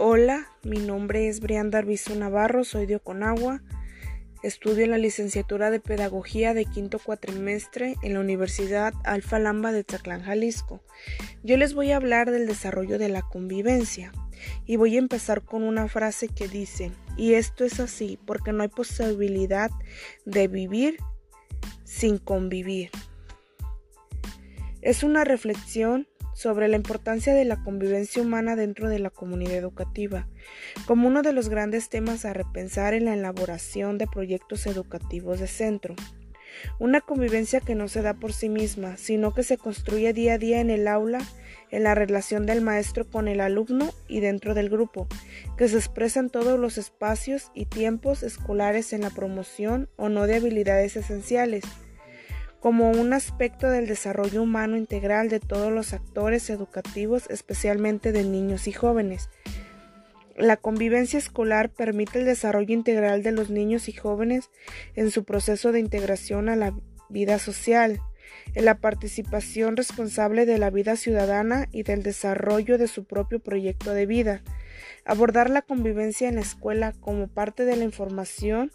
Hola, mi nombre es Brianda Arbizu Navarro, soy de Oconagua. Estudio en la licenciatura de Pedagogía de quinto cuatrimestre en la Universidad Alfa Lamba de Tzaclán, Jalisco. Yo les voy a hablar del desarrollo de la convivencia y voy a empezar con una frase que dice, y esto es así porque no hay posibilidad de vivir sin convivir. Es una reflexión sobre la importancia de la convivencia humana dentro de la comunidad educativa, como uno de los grandes temas a repensar en la elaboración de proyectos educativos de centro. Una convivencia que no se da por sí misma, sino que se construye día a día en el aula, en la relación del maestro con el alumno y dentro del grupo, que se expresa en todos los espacios y tiempos escolares en la promoción o no de habilidades esenciales como un aspecto del desarrollo humano integral de todos los actores educativos, especialmente de niños y jóvenes. La convivencia escolar permite el desarrollo integral de los niños y jóvenes en su proceso de integración a la vida social, en la participación responsable de la vida ciudadana y del desarrollo de su propio proyecto de vida. Abordar la convivencia en la escuela como parte de la información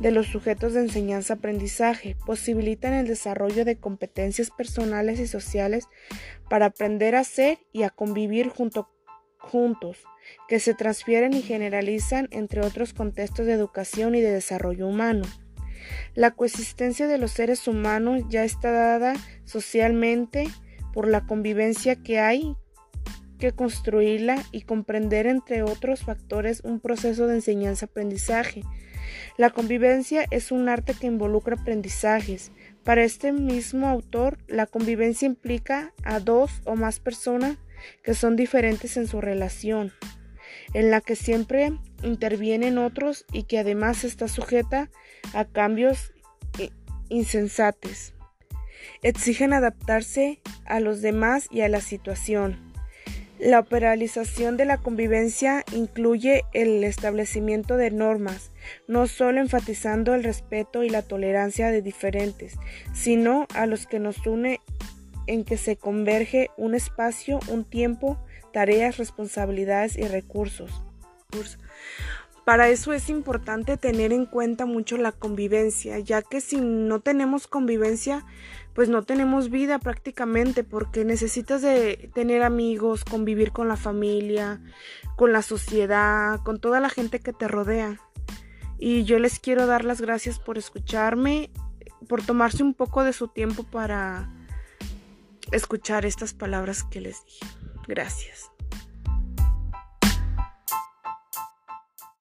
de los sujetos de enseñanza-aprendizaje, posibilitan el desarrollo de competencias personales y sociales para aprender a ser y a convivir junto, juntos, que se transfieren y generalizan entre otros contextos de educación y de desarrollo humano. La coexistencia de los seres humanos ya está dada socialmente por la convivencia que hay construirla y comprender entre otros factores un proceso de enseñanza-aprendizaje la convivencia es un arte que involucra aprendizajes. Para este mismo autor, la convivencia implica a dos o más personas que son diferentes en su relación, en la que siempre intervienen otros y que además está sujeta a cambios insensates. Exigen adaptarse a los demás y a la situación. La operalización de la convivencia incluye el establecimiento de normas, no solo enfatizando el respeto y la tolerancia de diferentes, sino a los que nos une en que se converge un espacio, un tiempo, tareas, responsabilidades y recursos. Para eso es importante tener en cuenta mucho la convivencia, ya que si no tenemos convivencia, pues no tenemos vida prácticamente, porque necesitas de tener amigos, convivir con la familia, con la sociedad, con toda la gente que te rodea. Y yo les quiero dar las gracias por escucharme, por tomarse un poco de su tiempo para escuchar estas palabras que les dije. Gracias.